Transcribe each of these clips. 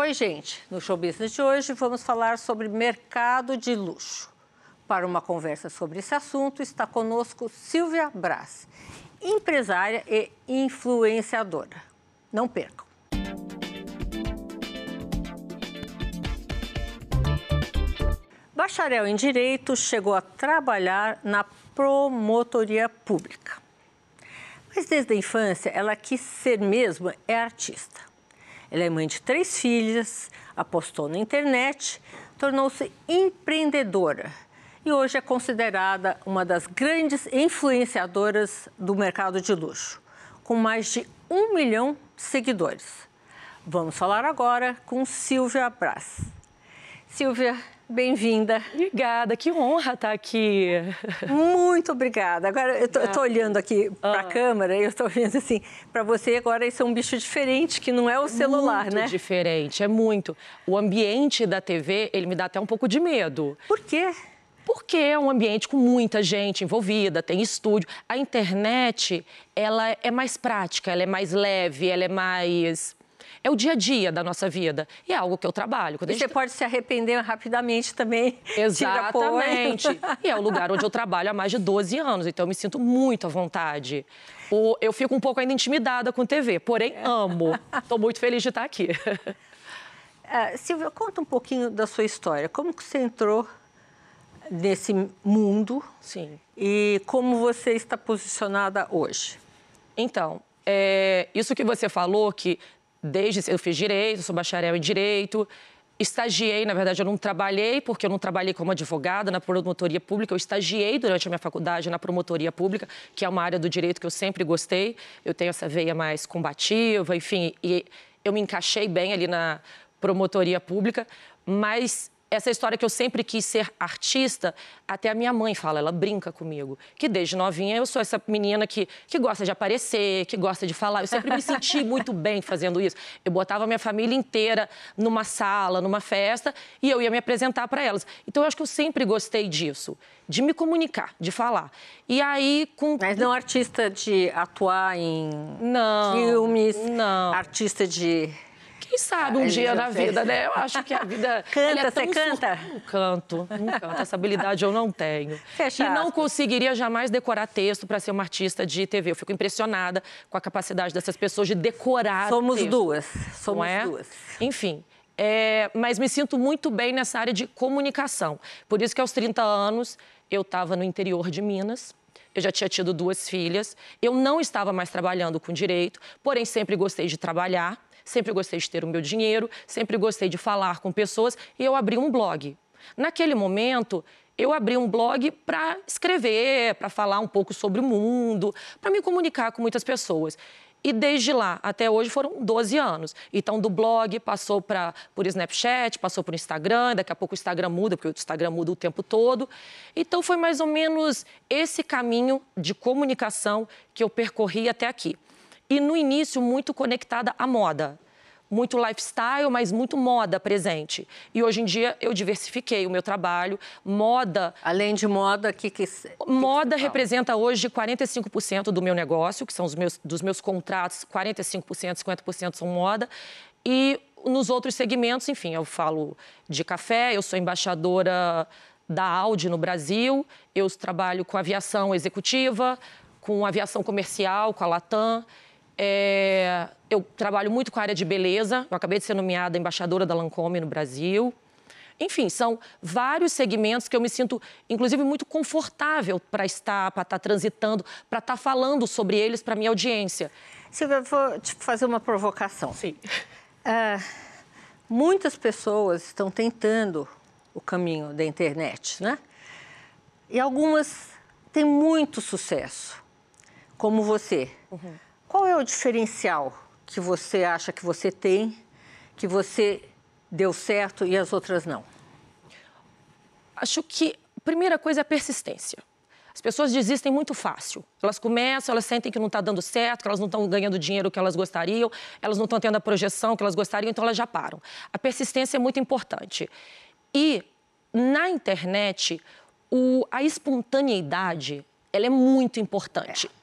Oi, gente. No Show Business de hoje vamos falar sobre mercado de luxo. Para uma conversa sobre esse assunto está conosco Silvia Brás, empresária e influenciadora. Não percam. Bacharel em Direito chegou a trabalhar na promotoria pública. Mas desde a infância ela quis ser mesmo é artista. Ela é mãe de três filhas, apostou na internet, tornou-se empreendedora e hoje é considerada uma das grandes influenciadoras do mercado de luxo, com mais de um milhão de seguidores. Vamos falar agora com Silvia Brás. Silvia, bem-vinda. Obrigada, que honra estar aqui. Muito obrigada. Agora, eu estou olhando aqui para a ah. câmera e eu estou vendo assim, para você agora isso é um bicho diferente, que não é o celular, muito né? Muito diferente, é muito. O ambiente da TV, ele me dá até um pouco de medo. Por quê? Porque é um ambiente com muita gente envolvida, tem estúdio. A internet, ela é mais prática, ela é mais leve, ela é mais é o dia a dia da nossa vida. E é algo que eu trabalho. Quando e gente... você pode se arrepender rapidamente também. Exatamente. e é o lugar onde eu trabalho há mais de 12 anos, então eu me sinto muito à vontade. Eu fico um pouco ainda intimidada com TV, porém amo. Estou muito feliz de estar aqui. Uh, Silvia, conta um pouquinho da sua história. Como que você entrou nesse mundo? Sim. E como você está posicionada hoje? Então, é, isso que você falou, que desde eu fiz direito, sou bacharel em direito, estagiei, na verdade eu não trabalhei, porque eu não trabalhei como advogada na promotoria pública, eu estagiei durante a minha faculdade na promotoria pública, que é uma área do direito que eu sempre gostei. Eu tenho essa veia mais combativa, enfim, e eu me encaixei bem ali na promotoria pública, mas essa história que eu sempre quis ser artista, até a minha mãe fala, ela brinca comigo, que desde novinha eu sou essa menina que, que gosta de aparecer, que gosta de falar. Eu sempre me senti muito bem fazendo isso. Eu botava minha família inteira numa sala, numa festa, e eu ia me apresentar para elas. Então eu acho que eu sempre gostei disso, de me comunicar, de falar. E aí com Mas não artista de atuar em não, filmes, não. artista de quem sabe um dia na vida, né? Eu acho que a vida. Canta, é você canta? Sur... Não canto, não canto. Essa habilidade eu não tenho. Fecha e não conseguiria jamais decorar texto para ser uma artista de TV. Eu fico impressionada com a capacidade dessas pessoas de decorar. Somos texto, duas. Somos é? duas. Enfim. É, mas me sinto muito bem nessa área de comunicação. Por isso que aos 30 anos eu estava no interior de Minas, eu já tinha tido duas filhas, eu não estava mais trabalhando com direito, porém sempre gostei de trabalhar sempre gostei de ter o meu dinheiro, sempre gostei de falar com pessoas e eu abri um blog. Naquele momento, eu abri um blog para escrever, para falar um pouco sobre o mundo, para me comunicar com muitas pessoas. E desde lá até hoje foram 12 anos. Então, do blog passou para por Snapchat, passou por Instagram, daqui a pouco o Instagram muda, porque o Instagram muda o tempo todo. Então, foi mais ou menos esse caminho de comunicação que eu percorri até aqui e no início muito conectada à moda. Muito lifestyle, mas muito moda presente. E hoje em dia eu diversifiquei o meu trabalho. Moda. Além de moda, que que. Moda que representa hoje 45% do meu negócio, que são os meus, dos meus contratos, 45%, 50% são moda. E nos outros segmentos, enfim, eu falo de café, eu sou embaixadora da Audi no Brasil, eu trabalho com aviação executiva, com aviação comercial, com a Latam. É, eu trabalho muito com a área de beleza. Eu acabei de ser nomeada embaixadora da Lancôme no Brasil. Enfim, são vários segmentos que eu me sinto, inclusive, muito confortável para estar, para estar transitando, para estar falando sobre eles para minha audiência. Silvia, vou te fazer uma provocação. Sim. Uh, muitas pessoas estão tentando o caminho da internet, né? E algumas têm muito sucesso, como você. Uhum. Qual é o diferencial que você acha que você tem, que você deu certo e as outras não? Acho que a primeira coisa é a persistência. As pessoas desistem muito fácil. Elas começam, elas sentem que não está dando certo, que elas não estão ganhando o dinheiro que elas gostariam, elas não estão tendo a projeção que elas gostariam, então elas já param. A persistência é muito importante. E na internet, o, a espontaneidade ela é muito importante. É.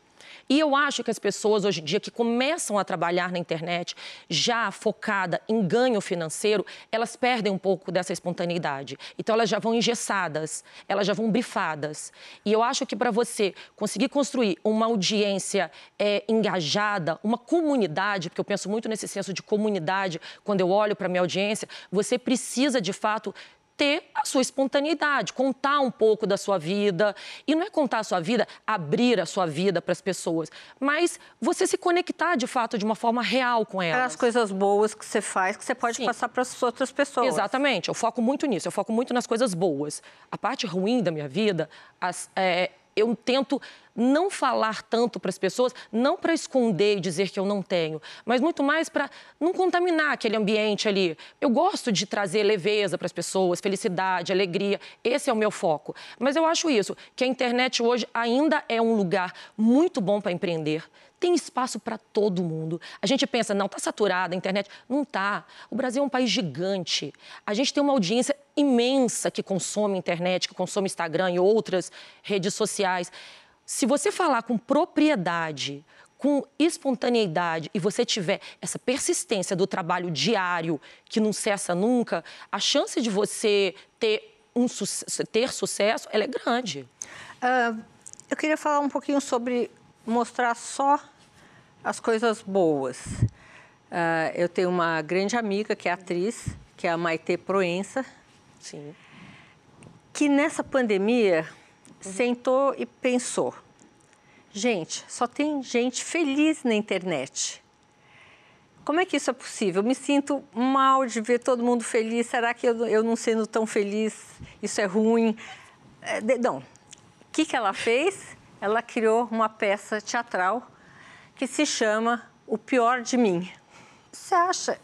E eu acho que as pessoas hoje em dia que começam a trabalhar na internet já focada em ganho financeiro, elas perdem um pouco dessa espontaneidade. Então elas já vão engessadas, elas já vão brifadas. E eu acho que para você conseguir construir uma audiência é, engajada, uma comunidade, porque eu penso muito nesse senso de comunidade quando eu olho para minha audiência, você precisa de fato ter a sua espontaneidade, contar um pouco da sua vida. E não é contar a sua vida, abrir a sua vida para as pessoas, mas você se conectar de fato de uma forma real com elas. As coisas boas que você faz, que você pode Sim. passar para as outras pessoas. Exatamente, eu foco muito nisso, eu foco muito nas coisas boas. A parte ruim da minha vida, as, é, eu tento não falar tanto para as pessoas, não para esconder e dizer que eu não tenho, mas muito mais para não contaminar aquele ambiente ali. Eu gosto de trazer leveza para as pessoas, felicidade, alegria. Esse é o meu foco. Mas eu acho isso, que a internet hoje ainda é um lugar muito bom para empreender tem espaço para todo mundo. A gente pensa, não, está saturada a internet. Não está. O Brasil é um país gigante. A gente tem uma audiência imensa que consome internet, que consome Instagram e outras redes sociais. Se você falar com propriedade, com espontaneidade e você tiver essa persistência do trabalho diário que não cessa nunca, a chance de você ter, um, ter sucesso é grande. Uh, eu queria falar um pouquinho sobre mostrar só as coisas boas. Uh, eu tenho uma grande amiga que é atriz, que é a Maite Proença. Sim. Que nessa pandemia uhum. sentou e pensou: gente, só tem gente feliz na internet. Como é que isso é possível? Eu me sinto mal de ver todo mundo feliz. Será que eu, eu não sendo tão feliz, isso é ruim? É, não. O que, que ela fez? Ela criou uma peça teatral que se chama O Pior de Mim. Você acha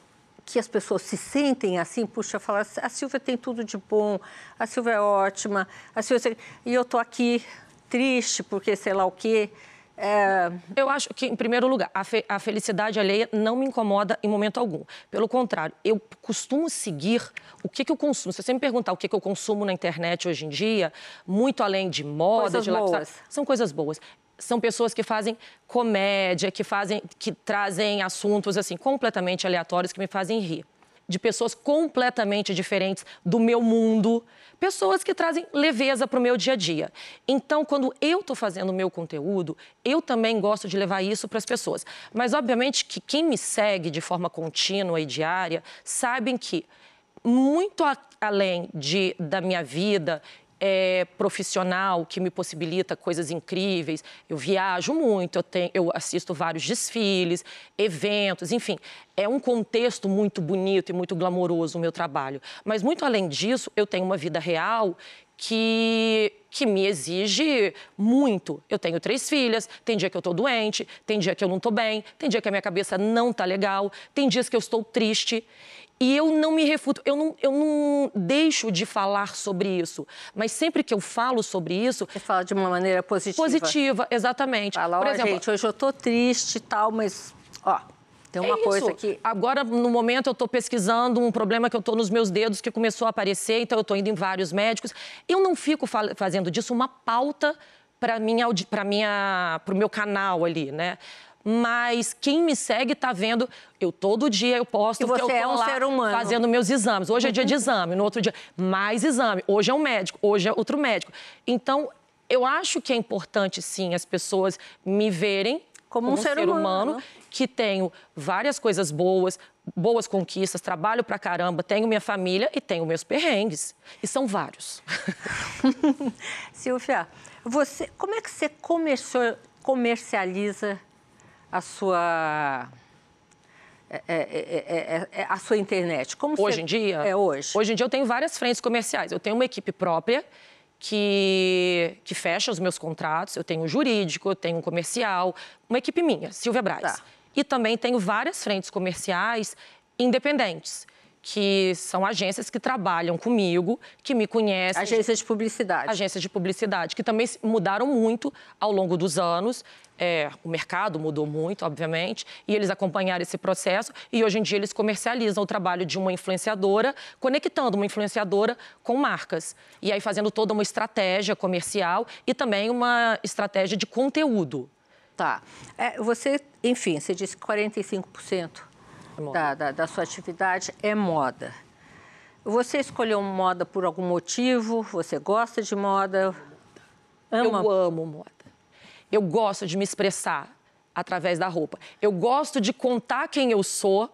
que as pessoas se sentem assim? Puxa, falar, a Silvia tem tudo de bom, a Silvia é ótima, a Silvia... e eu tô aqui triste porque sei lá o quê. É... Eu acho que, em primeiro lugar, a, fe a, felicidade alheia não me incomoda em momento algum. Pelo contrário, eu costumo seguir o que, que eu consumo. Se você me perguntar o que, que eu consumo na internet hoje em dia, muito além de moda, coisas de lifestyle, são coisas boas. São pessoas que fazem comédia, que fazem, que trazem assuntos assim completamente aleatórios que me fazem rir de pessoas completamente diferentes do meu mundo, pessoas que trazem leveza para o meu dia a dia. Então, quando eu estou fazendo o meu conteúdo, eu também gosto de levar isso para as pessoas. Mas, obviamente, que quem me segue de forma contínua e diária sabem que muito além de, da minha vida é, profissional que me possibilita coisas incríveis. Eu viajo muito, eu, tenho, eu assisto vários desfiles, eventos, enfim. É um contexto muito bonito e muito glamouroso o meu trabalho. Mas, muito além disso, eu tenho uma vida real que, que me exige muito. Eu tenho três filhas, tem dia que eu estou doente, tem dia que eu não estou bem, tem dia que a minha cabeça não está legal, tem dias que eu estou triste. E eu não me refuto, eu não, eu não deixo de falar sobre isso. Mas sempre que eu falo sobre isso. Você fala de uma maneira positiva. Positiva, exatamente. Fala, Por exemplo, gente, hoje eu tô triste e tal, mas. Ó, tem uma é coisa que. Agora, no momento, eu estou pesquisando um problema que eu estou nos meus dedos que começou a aparecer, então eu estou indo em vários médicos. Eu não fico fazendo disso uma pauta para minha, para minha, o meu canal ali, né? mas quem me segue está vendo, eu todo dia eu posto que, que eu é um ser humano. fazendo meus exames. Hoje é dia de exame, no outro dia mais exame. Hoje é um médico, hoje é outro médico. Então, eu acho que é importante sim as pessoas me verem como, como um, ser, ser humano, humano que tenho várias coisas boas, boas conquistas, trabalho pra caramba, tenho minha família e tenho meus perrengues. E são vários. Silvia, você, como é que você comercializa a sua é é, é, é, é, a sua internet? Como hoje você... em dia? É hoje. Hoje em dia eu tenho várias frentes comerciais. Eu tenho uma equipe própria que, que fecha os meus contratos. Eu tenho um jurídico, eu tenho um comercial, uma equipe minha, Silvia Braz. Tá. E também tenho várias frentes comerciais independentes que são agências que trabalham comigo, que me conhecem. Agências de publicidade. Agências de publicidade, que também mudaram muito ao longo dos anos. É, o mercado mudou muito, obviamente, e eles acompanharam esse processo e hoje em dia eles comercializam o trabalho de uma influenciadora, conectando uma influenciadora com marcas. E aí fazendo toda uma estratégia comercial e também uma estratégia de conteúdo. Tá. É, você, enfim, você disse que 45% é da, da, da sua atividade é moda. Você escolheu moda por algum motivo? Você gosta de moda? Ama? Eu amo moda. Eu gosto de me expressar através da roupa. Eu gosto de contar quem eu sou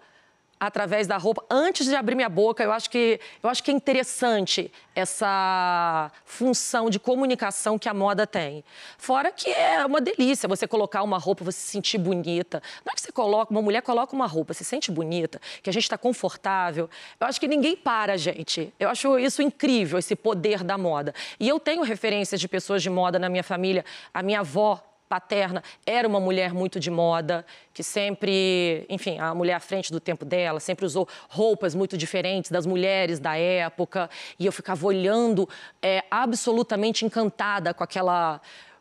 através da roupa. Antes de abrir minha boca, eu acho que eu acho que é interessante essa função de comunicação que a moda tem. Fora que é uma delícia você colocar uma roupa, você se sentir bonita. Não é que você coloca, uma mulher coloca uma roupa, se sente bonita, que a gente está confortável. Eu acho que ninguém para, gente. Eu acho isso incrível, esse poder da moda. E eu tenho referências de pessoas de moda na minha família. A minha avó paterna era uma mulher muito de moda, que sempre, enfim, a mulher à frente do tempo dela, sempre usou roupas muito diferentes das mulheres da época. E eu ficava olhando, é, absolutamente encantada com aquela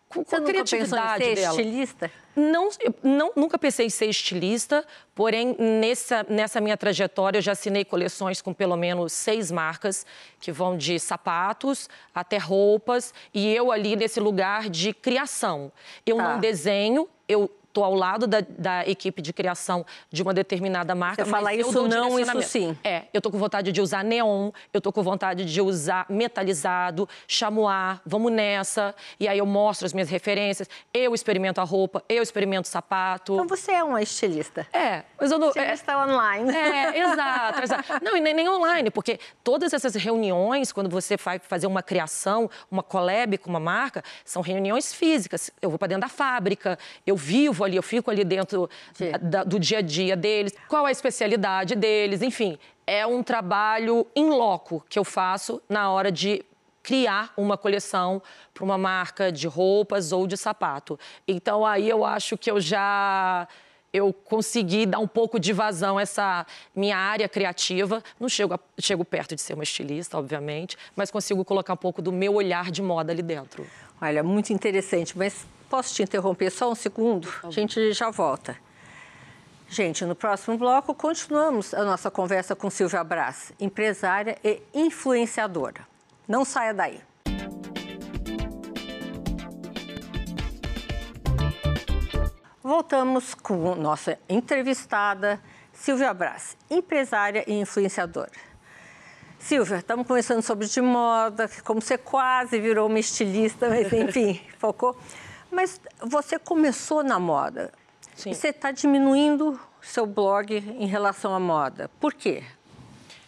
com, Você com a criatividade em ser dela. estilista? Não, não, nunca pensei em ser estilista, porém, nessa, nessa minha trajetória, eu já assinei coleções com pelo menos seis marcas, que vão de sapatos até roupas, e eu ali nesse lugar de criação. Eu tá. não desenho, eu estou ao lado da, da, equipe de criação de uma determinada marca. Você fala isso não, isso sim. É, eu estou com vontade de usar neon, eu estou com vontade de usar metalizado, chamois, vamos nessa. E aí eu mostro as minhas referências, eu experimento a roupa, eu experimento o sapato. Então você é uma estilista. É, mas eu não... Estilista é, online. É, exato, exato. Não, e nem, nem online, porque todas essas reuniões, quando você vai fazer uma criação, uma collab com uma marca, são reuniões físicas. Eu vou para dentro da fábrica, eu vivo ali, eu fico ali dentro da, do dia a dia deles, qual é a especialidade deles, enfim. É um trabalho em loco que eu faço na hora de criar uma coleção para uma marca de roupas ou de sapato. Então aí eu acho que eu já eu consegui dar um pouco de vazão a essa minha área criativa. Não chego, a, chego perto de ser uma estilista, obviamente, mas consigo colocar um pouco do meu olhar de moda ali dentro. Olha, muito interessante, mas Posso te interromper só um segundo? A gente já volta. Gente, no próximo bloco, continuamos a nossa conversa com Silvia Brás, empresária e influenciadora. Não saia daí. Voltamos com nossa entrevistada, Silvia Brás, empresária e influenciadora. Silvia, estamos conversando sobre de moda, como você quase virou uma estilista, mas enfim, focou. Mas você começou na moda. Sim. E você está diminuindo seu blog em relação à moda. Por quê?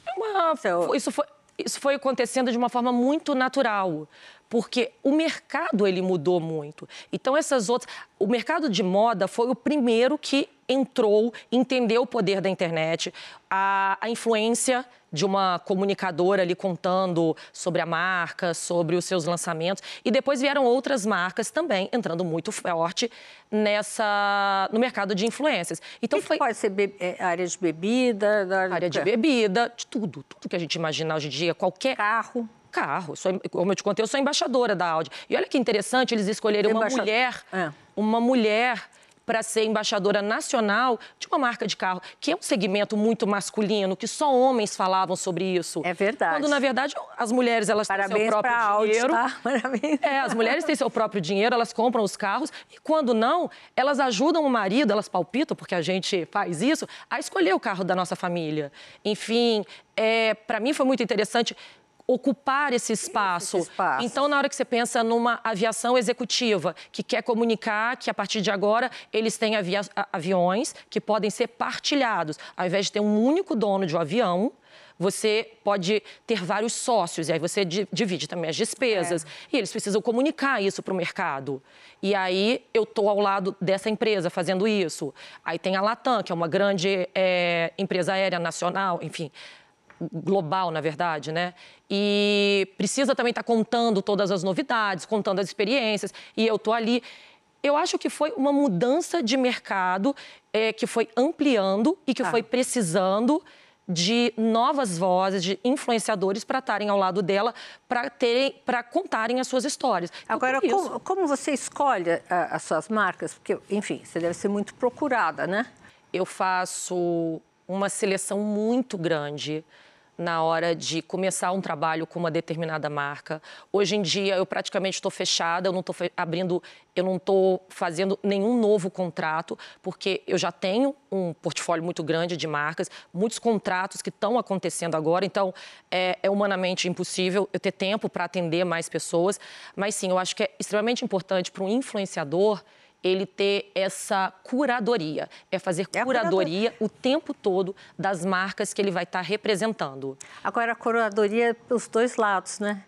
É uma, seu... isso, foi, isso foi acontecendo de uma forma muito natural porque o mercado ele mudou muito. Então essas outras, o mercado de moda foi o primeiro que entrou, entendeu o poder da internet, a, a influência de uma comunicadora ali contando sobre a marca, sobre os seus lançamentos. E depois vieram outras marcas também entrando muito forte nessa no mercado de influências. Então foi pode ser be... É, área de bebida, da... área de bebida, de tudo, tudo que a gente imagina hoje em dia, qualquer carro carro. Sou, como eu te contei, eu sou embaixadora da Audi. E olha que interessante, eles escolheram uma mulher, é. uma mulher para ser embaixadora nacional de uma marca de carro, que é um segmento muito masculino, que só homens falavam sobre isso. É verdade. Quando, na verdade, as mulheres elas Parabéns têm seu próprio Audi, dinheiro. Tá? Parabéns. É, as mulheres têm seu próprio dinheiro, elas compram os carros e, quando não, elas ajudam o marido, elas palpitam, porque a gente faz isso, a escolher o carro da nossa família. Enfim, é, para mim foi muito interessante ocupar esse espaço. esse espaço. Então, na hora que você pensa numa aviação executiva que quer comunicar que a partir de agora eles têm aviões que podem ser partilhados, ao invés de ter um único dono de um avião, você pode ter vários sócios, e aí você divide também as despesas. É. E eles precisam comunicar isso para o mercado. E aí eu estou ao lado dessa empresa fazendo isso. Aí tem a Latam, que é uma grande é, empresa aérea nacional, enfim, global, na verdade, né? E precisa também estar tá contando todas as novidades, contando as experiências, e eu estou ali. Eu acho que foi uma mudança de mercado é, que foi ampliando e que ah. foi precisando de novas vozes, de influenciadores para estarem ao lado dela, para terem, para contarem as suas histórias. Então, Agora, como, como, você escolhe ah, as suas marcas? Porque, enfim, você deve ser muito procurada, né? Eu faço uma seleção muito grande na hora de começar um trabalho com uma determinada marca. Hoje em dia eu praticamente estou fechada, eu não estou abrindo, eu não estou fazendo nenhum novo contrato, porque eu já tenho um portfólio muito grande de marcas, muitos contratos que estão acontecendo agora, então é, é humanamente impossível eu ter tempo para atender mais pessoas. Mas sim, eu acho que é extremamente importante para um influenciador ele ter essa curadoria, é fazer é curadoria o tempo todo das marcas que ele vai estar representando. Agora, a curadoria é os dois lados, né?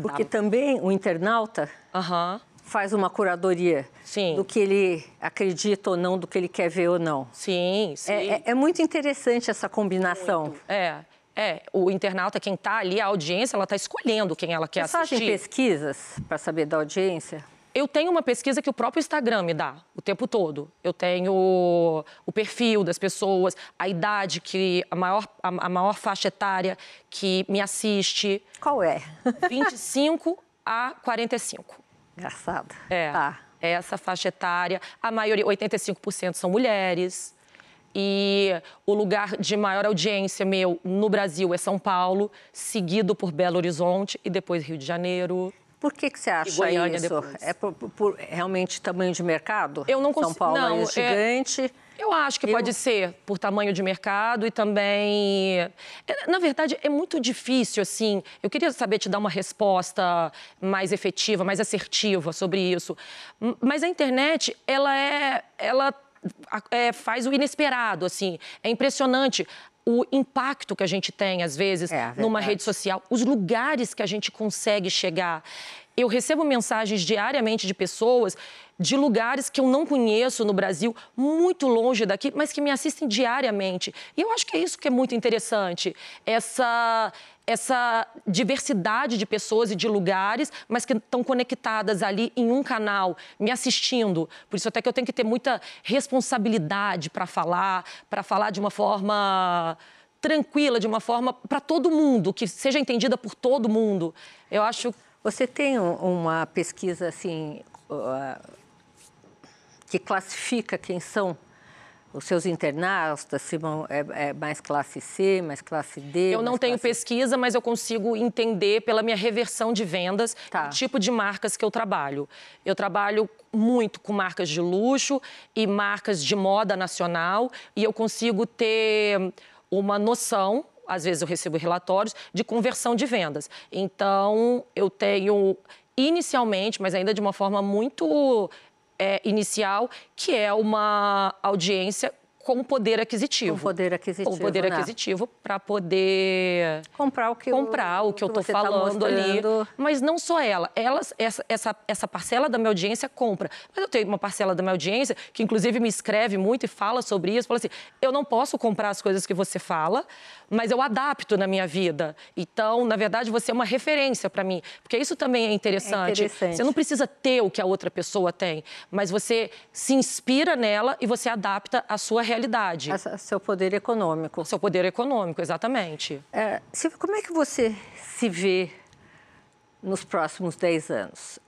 Porque também o internauta uhum. faz uma curadoria sim. do que ele acredita ou não, do que ele quer ver ou não. Sim, sim. É, é, é muito interessante essa combinação. Muito. É. É, o internauta, quem está ali, a audiência, ela está escolhendo quem ela quer Vocês assistir. Vocês fazem pesquisas para saber da audiência? Eu tenho uma pesquisa que o próprio Instagram me dá o tempo todo. Eu tenho o perfil das pessoas, a idade que a maior, a, a maior faixa etária que me assiste. Qual é? 25 a 45. Engraçado. É. Tá. É essa faixa etária. A maioria, 85% são mulheres. E o lugar de maior audiência meu no Brasil é São Paulo, seguido por Belo Horizonte e depois Rio de Janeiro. Por que, que você acha isso? Depois. É por, por, realmente tamanho de mercado? Eu não consigo. São Paulo não, é gigante. É... Eu acho que eu... pode ser por tamanho de mercado e também. É, na verdade, é muito difícil, assim. Eu queria saber te dar uma resposta mais efetiva, mais assertiva sobre isso. Mas a internet, ela é. Ela é, faz o inesperado, assim. É impressionante o impacto que a gente tem, às vezes, é, numa rede social, os lugares que a gente consegue chegar. Eu recebo mensagens diariamente de pessoas de lugares que eu não conheço no Brasil, muito longe daqui, mas que me assistem diariamente. E eu acho que é isso que é muito interessante. Essa essa diversidade de pessoas e de lugares, mas que estão conectadas ali em um canal, me assistindo. Por isso até que eu tenho que ter muita responsabilidade para falar, para falar de uma forma tranquila, de uma forma para todo mundo, que seja entendida por todo mundo. Eu acho. Você tem uma pesquisa assim que classifica quem são os seus internautas, se vão, é, é, mais classe C, mais classe D? Eu não tenho classe... pesquisa, mas eu consigo entender pela minha reversão de vendas tá. o tipo de marcas que eu trabalho. Eu trabalho muito com marcas de luxo e marcas de moda nacional e eu consigo ter uma noção às vezes eu recebo relatórios de conversão de vendas. Então, eu tenho inicialmente, mas ainda de uma forma muito é, inicial, que é uma audiência com poder aquisitivo. Com poder aquisitivo. Com poder né? aquisitivo para poder comprar o que comprar o, que, eu estou tá falando tá ali. Mas não só ela. Elas, essa, essa, essa parcela da minha audiência compra. Mas eu tenho uma parcela da minha audiência que, inclusive, me escreve muito e fala sobre isso. Fala assim: eu não posso comprar as coisas que você fala, mas eu adapto na minha vida. Então, na verdade, você é uma referência para mim. Porque isso também é interessante. é interessante. Você não precisa ter o que a outra pessoa tem, mas você se inspira nela e você adapta a sua realidade. A seu poder econômico. Seu poder econômico, exatamente. É, Silvia, como é que você se vê nos próximos 10 anos?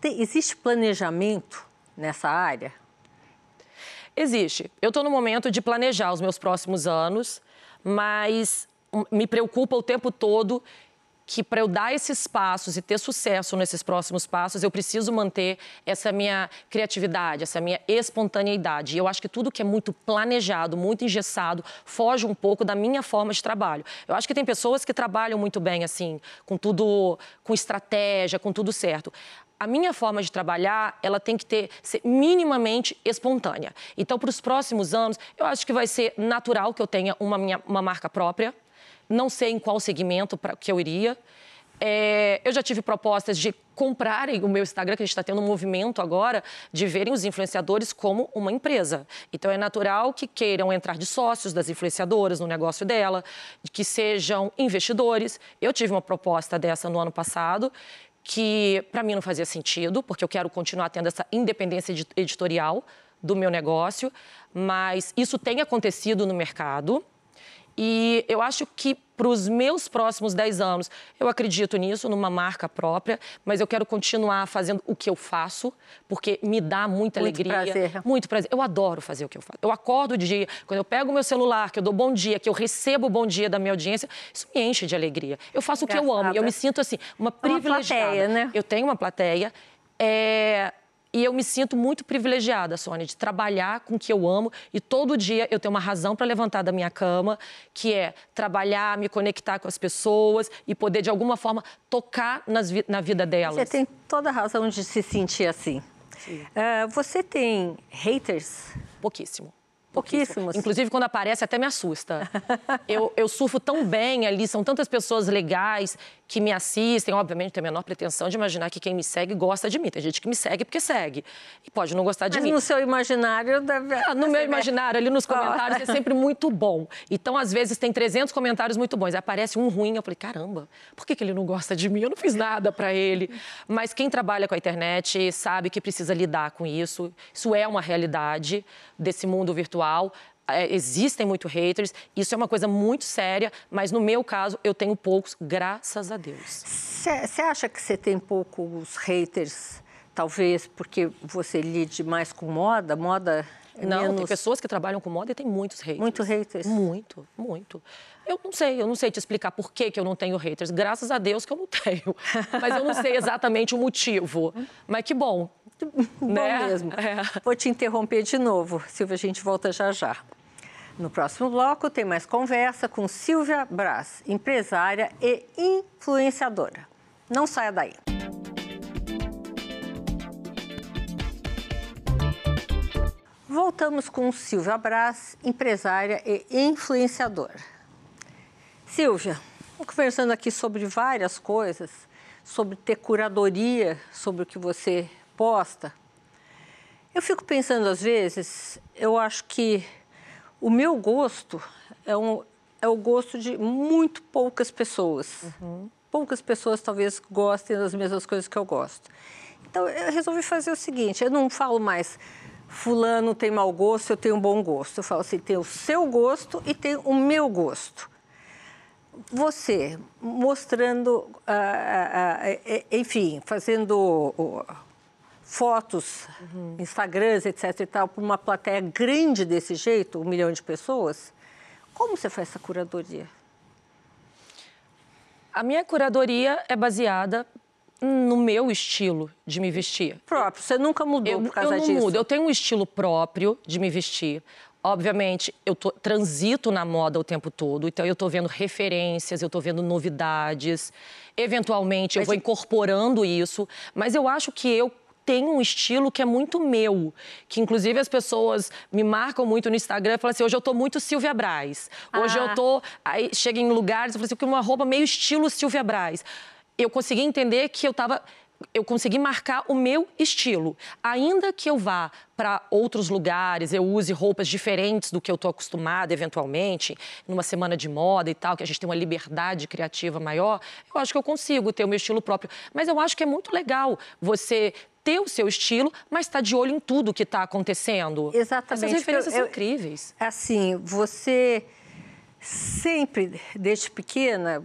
Tem, existe planejamento nessa área? Existe. Eu estou no momento de planejar os meus próximos anos mas me preocupa o tempo todo que para eu dar esses passos e ter sucesso nesses próximos passos, eu preciso manter essa minha criatividade, essa minha espontaneidade. E eu acho que tudo que é muito planejado, muito engessado, foge um pouco da minha forma de trabalho. Eu acho que tem pessoas que trabalham muito bem assim, com tudo, com estratégia, com tudo certo a minha forma de trabalhar, ela tem que ter, ser minimamente espontânea. Então, para os próximos anos, eu acho que vai ser natural que eu tenha uma, minha, uma marca própria. Não sei em qual segmento pra, que eu iria. É, eu já tive propostas de comprarem o meu Instagram, que a gente está tendo um movimento agora de verem os influenciadores como uma empresa. Então é natural que queiram entrar de sócios das influenciadoras no negócio dela, que sejam investidores. Eu tive uma proposta dessa no ano passado que para mim não fazia sentido, porque eu quero continuar tendo essa independência editorial do meu negócio, mas isso tem acontecido no mercado E eu acho que para os meus próximos 10 anos, eu acredito nisso, numa marca própria, mas eu quero continuar fazendo o que eu faço, porque me dá muita muito alegria. Prazer. Muito prazer. Eu adoro fazer o que eu faço. Eu acordo de dia, quando eu pego o meu celular, que eu dou bom dia, que eu recebo o bom dia da minha audiência, isso me enche de alegria. Eu faço Engraçada. o que eu amo. E eu me sinto assim, uma privilegiada. Uma plateia, né? Eu tenho uma plateia. É, e eu me sinto muito privilegiada, Sônia, de trabalhar com o que eu amo e todo dia eu tenho uma razão para levantar da minha cama, que é trabalhar, me conectar com as pessoas e poder, de alguma forma, tocar nas, na vida delas. Você tem toda a razão de se sentir assim. Uh, você tem haters? Pouquíssimo. Pouquíssimos. Inclusive, quando aparece, até me assusta. eu, eu surfo tão bem ali, são tantas pessoas legais que me assistem. Obviamente, tenho a menor pretensão de imaginar que quem me segue gosta de mim. Tem gente que me segue porque segue. E pode não gostar de Mas mim. Mas no seu imaginário deve... Ah, no meu imaginário, ali nos comentários, é sempre muito bom. Então, às vezes, tem 300 comentários muito bons. Aí aparece um ruim, eu falei, caramba, por que, que ele não gosta de mim? Eu não fiz nada para ele. Mas quem trabalha com a internet sabe que precisa lidar com isso. Isso é uma realidade desse mundo virtual. É, existem muito haters, isso é uma coisa muito séria, mas no meu caso eu tenho poucos, graças a Deus. Você acha que você tem poucos haters, talvez porque você lide mais com moda? Moda é não, menos... tem pessoas que trabalham com moda e tem muitos haters. Muito haters? Muito, muito. Eu não sei, eu não sei te explicar por que, que eu não tenho haters. Graças a Deus que eu não tenho. Mas eu não sei exatamente o motivo. Mas que bom, Bom né? mesmo. É. Vou te interromper de novo, Silvia, a gente volta já já. No próximo bloco tem mais conversa com Silvia Braz, empresária e influenciadora. Não saia daí. Voltamos com Silvia Braz, empresária e influenciadora. Silvia, conversando aqui sobre várias coisas, sobre ter curadoria sobre o que você resposta, eu fico pensando às vezes, eu acho que o meu gosto é, um, é o gosto de muito poucas pessoas. Uhum. Poucas pessoas talvez gostem das mesmas coisas que eu gosto. Então eu resolvi fazer o seguinte: eu não falo mais fulano tem mau gosto, eu tenho um bom gosto. Eu falo assim, tem o seu gosto e tem o meu gosto. Você mostrando, uh, uh, uh, enfim, fazendo fotos, uhum. Instagrams, etc e tal, para uma plateia grande desse jeito, um milhão de pessoas, como você faz essa curadoria? A minha curadoria é baseada no meu estilo de me vestir. Próprio, você nunca mudou eu, por causa eu não disso? Mudo. Eu tenho um estilo próprio de me vestir. Obviamente, eu tô, transito na moda o tempo todo, então eu estou vendo referências, eu estou vendo novidades. Eventualmente, mas eu vou incorporando isso, mas eu acho que eu tem um estilo que é muito meu, que inclusive as pessoas me marcam muito no Instagram e falam assim, hoje eu tô muito Silvia Braz. Hoje ah. eu tô, aí chega em lugares e falo assim, uma roupa meio estilo Silvia Braz. Eu consegui entender que eu tava eu consegui marcar o meu estilo. Ainda que eu vá para outros lugares, eu use roupas diferentes do que eu estou acostumada, eventualmente, numa semana de moda e tal, que a gente tem uma liberdade criativa maior, eu acho que eu consigo ter o meu estilo próprio. Mas eu acho que é muito legal você ter o seu estilo, mas estar tá de olho em tudo que está acontecendo. Exatamente. Essas referências eu, são incríveis. Assim, você sempre, desde pequena,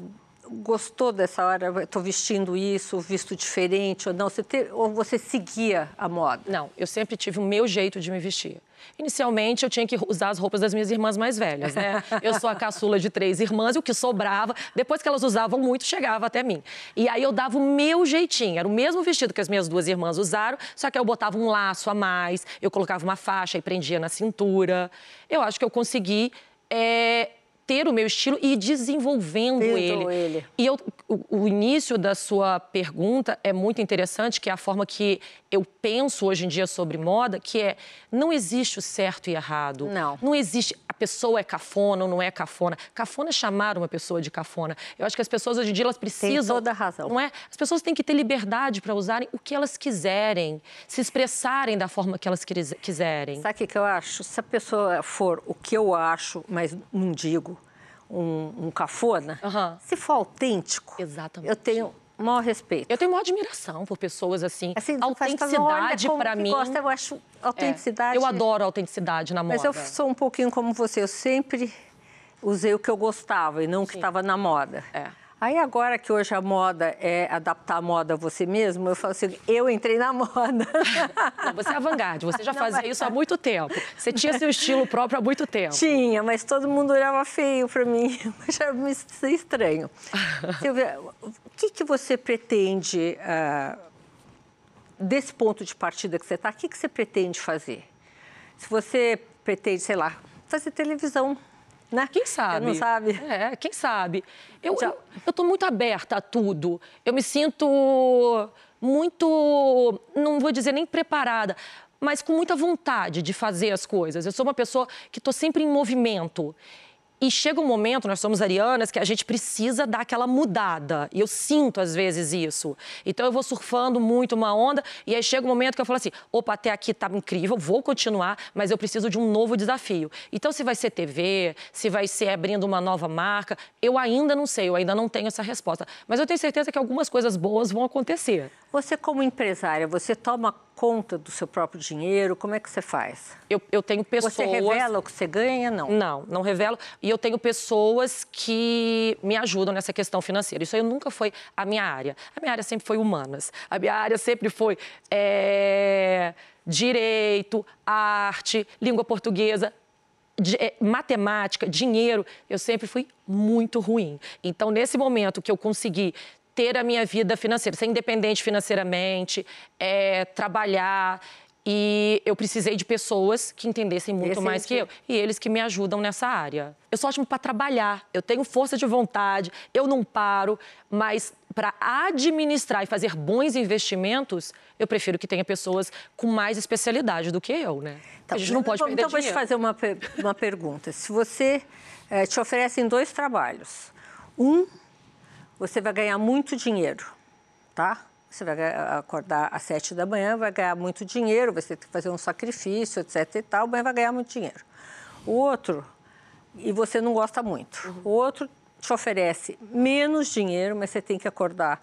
gostou dessa hora, estou vestindo isso, visto diferente ou não? Você te, ou você seguia a moda? Não, eu sempre tive o meu jeito de me vestir. Inicialmente, eu tinha que usar as roupas das minhas irmãs mais velhas, né? Eu sou a caçula de três irmãs e o que sobrava, depois que elas usavam muito, chegava até mim. E aí eu dava o meu jeitinho, era o mesmo vestido que as minhas duas irmãs usaram, só que eu botava um laço a mais, eu colocava uma faixa e prendia na cintura. Eu acho que eu consegui é, ter o meu estilo e ir desenvolvendo ele. ele. E eu, o, o, início da sua pergunta é muito interessante, que é a forma que eu penso hoje em dia sobre moda, que é não existe o certo e errado. Não. Não existe pessoa é cafona ou não é cafona. Cafona é chamar uma pessoa de cafona. Eu acho que as pessoas hoje em dia elas precisam. Tem toda a razão. Não é? As pessoas têm que ter liberdade para usarem o que elas quiserem, se expressarem da forma que elas quiserem. Sabe o que eu acho? Se a pessoa for o que eu acho, mas não digo, um, um cafona, uhum. se for autêntico, Exatamente. eu tenho maior respeito. Eu tenho maior admiração por pessoas assim. assim autenticidade para mim. Gosta, eu acho autenticidade. É, eu adoro autenticidade na moda. Mas eu sou um pouquinho como você. Eu sempre usei o que eu gostava e não o que estava na moda. É. Aí agora que hoje a moda é adaptar a moda a você mesmo, eu falo assim, eu entrei na moda. Não, você é avant-garde, você já fazia isso há muito tempo. Você tinha seu estilo próprio há muito tempo. Tinha, mas todo mundo olhava feio para mim, achava estranho. Silvia, o que, que você pretende, uh, desse ponto de partida que você está, o que, que você pretende fazer? Se você pretende, sei lá, fazer televisão, né? Quem sabe? Você não sabe? É, quem sabe? Eu estou muito aberta a tudo. Eu me sinto muito, não vou dizer nem preparada, mas com muita vontade de fazer as coisas. Eu sou uma pessoa que estou sempre em movimento. E chega um momento, nós somos arianas, que a gente precisa dar aquela mudada. E eu sinto, às vezes, isso. Então, eu vou surfando muito uma onda, e aí chega um momento que eu falo assim: opa, até aqui tá incrível, vou continuar, mas eu preciso de um novo desafio. Então, se vai ser TV, se vai ser abrindo uma nova marca, eu ainda não sei, eu ainda não tenho essa resposta. Mas eu tenho certeza que algumas coisas boas vão acontecer. Você, como empresária, você toma conta do seu próprio dinheiro? Como é que você faz? Eu, eu tenho pessoas. Você revela o que você ganha? Não. Não, não revelo. E eu tenho pessoas que me ajudam nessa questão financeira. Isso aí nunca foi a minha área. A minha área sempre foi humanas. A minha área sempre foi é, direito, arte, língua portuguesa. De, é, matemática, dinheiro, eu sempre fui muito ruim. Então, nesse momento que eu consegui ter a minha vida financeira, ser independente financeiramente, é, trabalhar. E eu precisei de pessoas que entendessem muito Esse mais que eu. E eles que me ajudam nessa área. Eu sou ótimo para trabalhar, eu tenho força de vontade, eu não paro, mas para administrar e fazer bons investimentos, eu prefiro que tenha pessoas com mais especialidade do que eu, né? Tá, a gente não pode então, perder Então, vou te fazer uma, uma pergunta. Se você é, te oferecem dois trabalhos, um você vai ganhar muito dinheiro, tá? Você vai acordar às sete da manhã, vai ganhar muito dinheiro, vai ter que fazer um sacrifício, etc e tal, mas vai ganhar muito dinheiro. O outro, e você não gosta muito, uhum. o outro te oferece menos dinheiro, mas você tem que acordar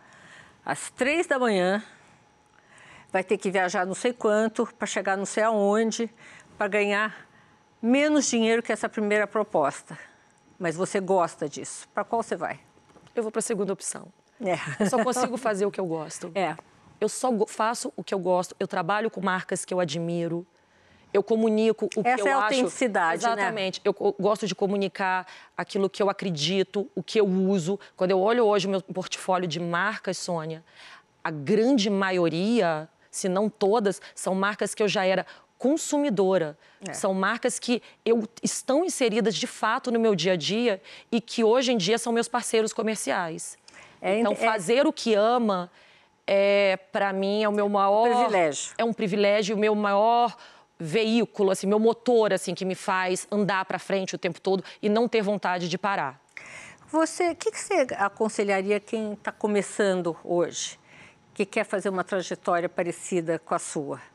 às três da manhã, vai ter que viajar não sei quanto para chegar não sei aonde, para ganhar menos dinheiro que essa primeira proposta. Mas você gosta disso. Para qual você vai? Eu vou para a segunda opção. É. Eu só consigo fazer o que eu gosto. É. Eu só faço o que eu gosto. Eu trabalho com marcas que eu admiro. Eu comunico o Essa que eu é a acho. autenticidade, né? Exatamente. Né? Eu gosto de comunicar aquilo que eu acredito, o que eu uso. Quando eu olho hoje o meu portfólio de marcas, Sônia, a grande maioria, se não todas, são marcas que eu já era consumidora. É. São marcas que eu, estão inseridas de fato no meu dia a dia e que hoje em dia são meus parceiros comerciais. É, então, é fazer o que ama, é, para mim, é o meu maior... Privilégio. É um privilégio, o meu maior veículo, assim, meu motor, assim, que me faz andar para frente o tempo todo e não ter vontade de parar. Você, o que, que você aconselharia quem está começando hoje, que quer fazer uma trajetória parecida com a sua?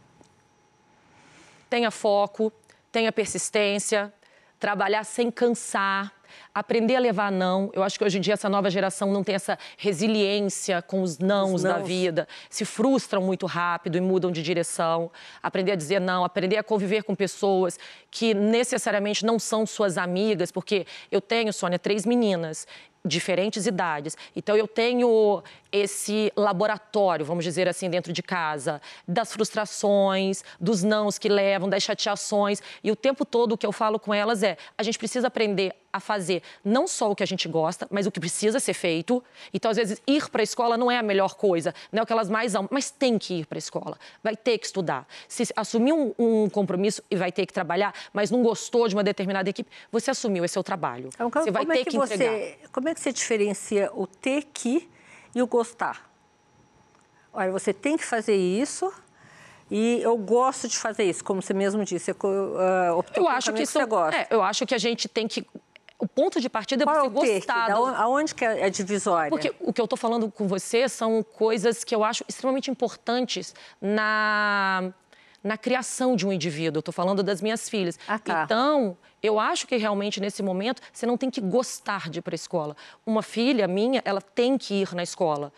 Tenha foco, tenha persistência, trabalhar sem cansar, aprender a levar não. Eu acho que hoje em dia essa nova geração não tem essa resiliência com os nãos, os nãos, da vida, se frustram muito rápido e mudam de direção. Aprender a dizer não, aprender a conviver com pessoas que necessariamente não são suas amigas, porque eu tenho, Sônia, três meninas diferentes idades. Então eu tenho esse laboratório, vamos dizer assim, dentro de casa, das frustrações, dos nãos que levam, das chateações. E o tempo todo o que eu falo com elas é: a gente precisa aprender a fazer não só o que a gente gosta, mas o que precisa ser feito. Então, às vezes, ir para a escola não é a melhor coisa, não é o que elas mais amam, mas tem que ir para a escola, vai ter que estudar. Se assumir um, um, compromisso e vai ter que trabalhar, mas não gostou de uma determinada equipe, você assumiu, esse é o trabalho. Então, você vai ter é que, que entregar. Você, como é que você diferencia o ter que e o gostar? Olha, você tem que fazer isso, e eu gosto de fazer isso, como você mesmo disse. Uh, optou eu acho que, isso, você gosta. É, eu acho que a gente tem que o ponto de partida é Qual você é gostar. Aonde que é a divisória? Porque o que eu estou falando com você são coisas que eu acho extremamente importantes na, na criação de um indivíduo. Eu estou falando das minhas filhas. Ah, tá. Então, eu acho que realmente nesse momento você não tem que gostar de ir para a escola. Uma filha minha, ela tem que ir na escola.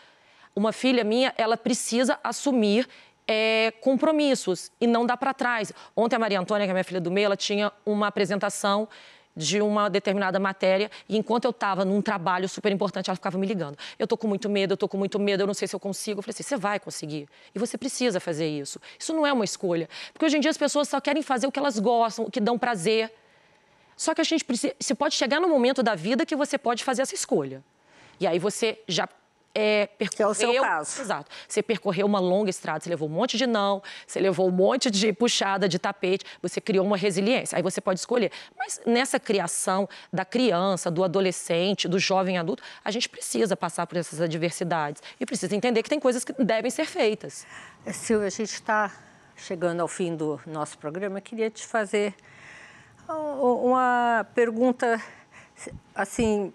Uma filha minha, ela precisa assumir é, compromissos e não dá para trás. Ontem a Maria Antônia, que é minha filha do meio, ela tinha uma apresentação de uma determinada matéria e enquanto eu estava num trabalho super importante, ela ficava me ligando. Eu tô com muito medo, eu tô com muito medo, eu não sei se eu consigo. Eu falei assim, você vai conseguir. E você precisa fazer isso. Isso não é uma escolha. Porque hoje em dia as pessoas só querem fazer o que elas gostam, o que dão prazer. Só que a gente precisa, você pode chegar no momento da vida que você pode fazer essa escolha. E aí você já é, percorreu. Que é o seu caso. Exato. Você percorreu uma longa estrada, você levou um monte de não, você levou um monte de puxada de tapete, você criou uma resiliência. Aí você pode escolher. Mas nessa criação da criança, do adolescente, do jovem adulto, a gente precisa passar por essas adversidades e precisa entender que tem coisas que devem ser feitas. Silvia, a gente está chegando ao fim do nosso programa. Eu queria te fazer uma pergunta assim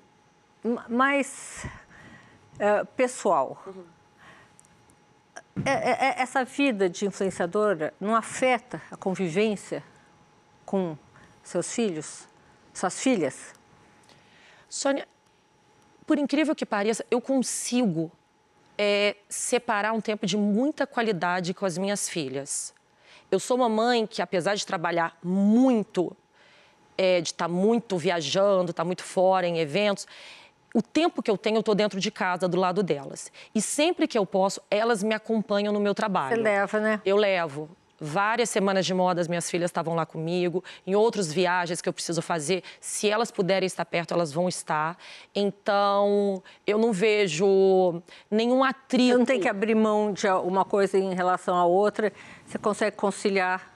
mais é, pessoal. Uhum. É, é, essa vida de influenciadora não afeta a convivência com seus filhos, suas filhas? Sônia, por incrível que pareça, eu consigo é, separar um tempo de muita qualidade com as minhas filhas. Eu sou uma mãe que, apesar de trabalhar muito, é, de estar tá muito viajando, estar tá muito fora em eventos, o tempo que eu tenho, eu estou dentro de casa, do lado delas. E sempre que eu posso, elas me acompanham no meu trabalho. Você leva, né? Eu levo. Várias semanas de moda, as minhas filhas estavam lá comigo. Em outras viagens que eu preciso fazer, se elas puderem estar perto, elas vão estar. Então, eu não vejo nenhum atrito. Você não tem que abrir mão de uma coisa em relação à outra. Você consegue conciliar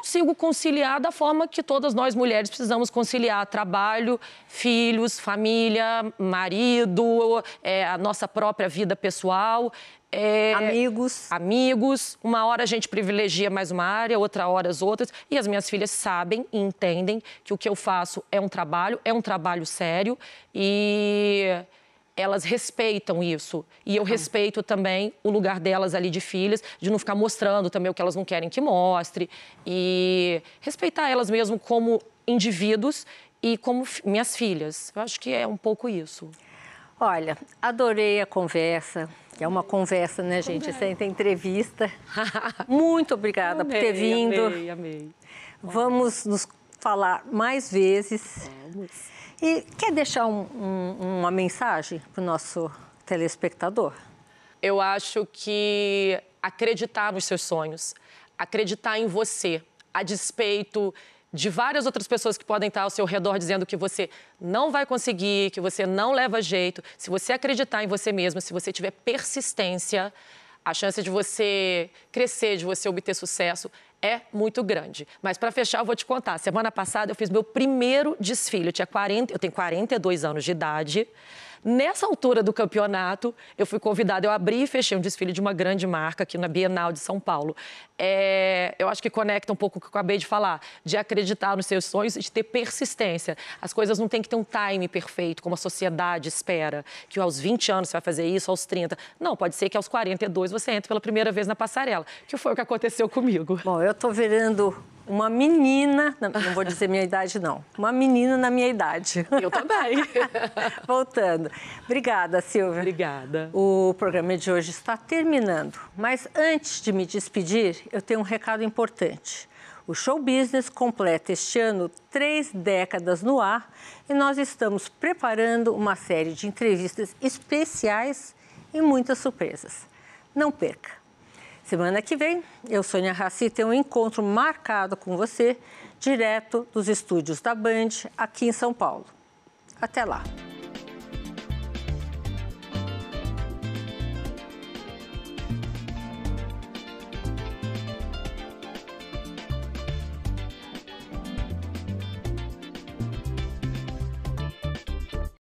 consigo conciliar da forma que todas nós mulheres precisamos conciliar trabalho, filhos, família, marido, é, a nossa própria vida pessoal. É, amigos. Amigos. Uma hora a gente privilegia mais uma área, outra hora as outras. E as minhas filhas sabem e entendem que o que eu faço é um trabalho, é um trabalho sério. E elas respeitam isso. E eu respeito também o lugar delas ali de filhas, de não ficar mostrando também o que elas não querem que mostre. E respeitar elas mesmo como indivíduos e como minhas filhas. Eu acho que é um pouco isso. Olha, adorei a conversa. É uma conversa, né, gente? Sem ter entrevista. Muito obrigada amei, por ter vindo. Amei, amei. Vamos nos falar mais vezes. Vamos. E quer deixar um, um, uma mensagem para o nosso telespectador? Eu acho que acreditar nos seus sonhos, acreditar em você, a despeito de várias outras pessoas que podem estar ao seu redor dizendo que você não vai conseguir, que você não leva jeito. Se você acreditar em você mesmo, se você tiver persistência, a chance de você crescer, de você obter sucesso é muito grande. Mas para fechar, eu vou te contar. Semana passada eu fiz meu primeiro desfile. Eu, tinha 40, eu tenho 42 anos de idade. Nessa altura do campeonato, eu fui convidada, eu abri e fechei um desfile de uma grande marca aqui na Bienal de São Paulo. É, eu acho que conecta um pouco com o que eu acabei de falar, de acreditar nos seus sonhos e de ter persistência. As coisas não têm que ter um time perfeito, como a sociedade espera, que aos 20 anos você vai fazer isso, aos 30. Não, pode ser que aos 42 você entre pela primeira vez na passarela, que foi o que aconteceu comigo. Bom, eu estou virando uma menina, não vou dizer minha idade não, uma menina na minha idade. Eu também. Voltando. Obrigada, Silvia. Obrigada. O programa de hoje está terminando, mas antes de me despedir, eu tenho um recado importante. O show business completa este ano três décadas no ar e nós estamos preparando uma série de entrevistas especiais e muitas surpresas. Não perca! Semana que vem, eu, Sônia Raci, tenho um encontro marcado com você, direto dos estúdios da Band, aqui em São Paulo. Até lá!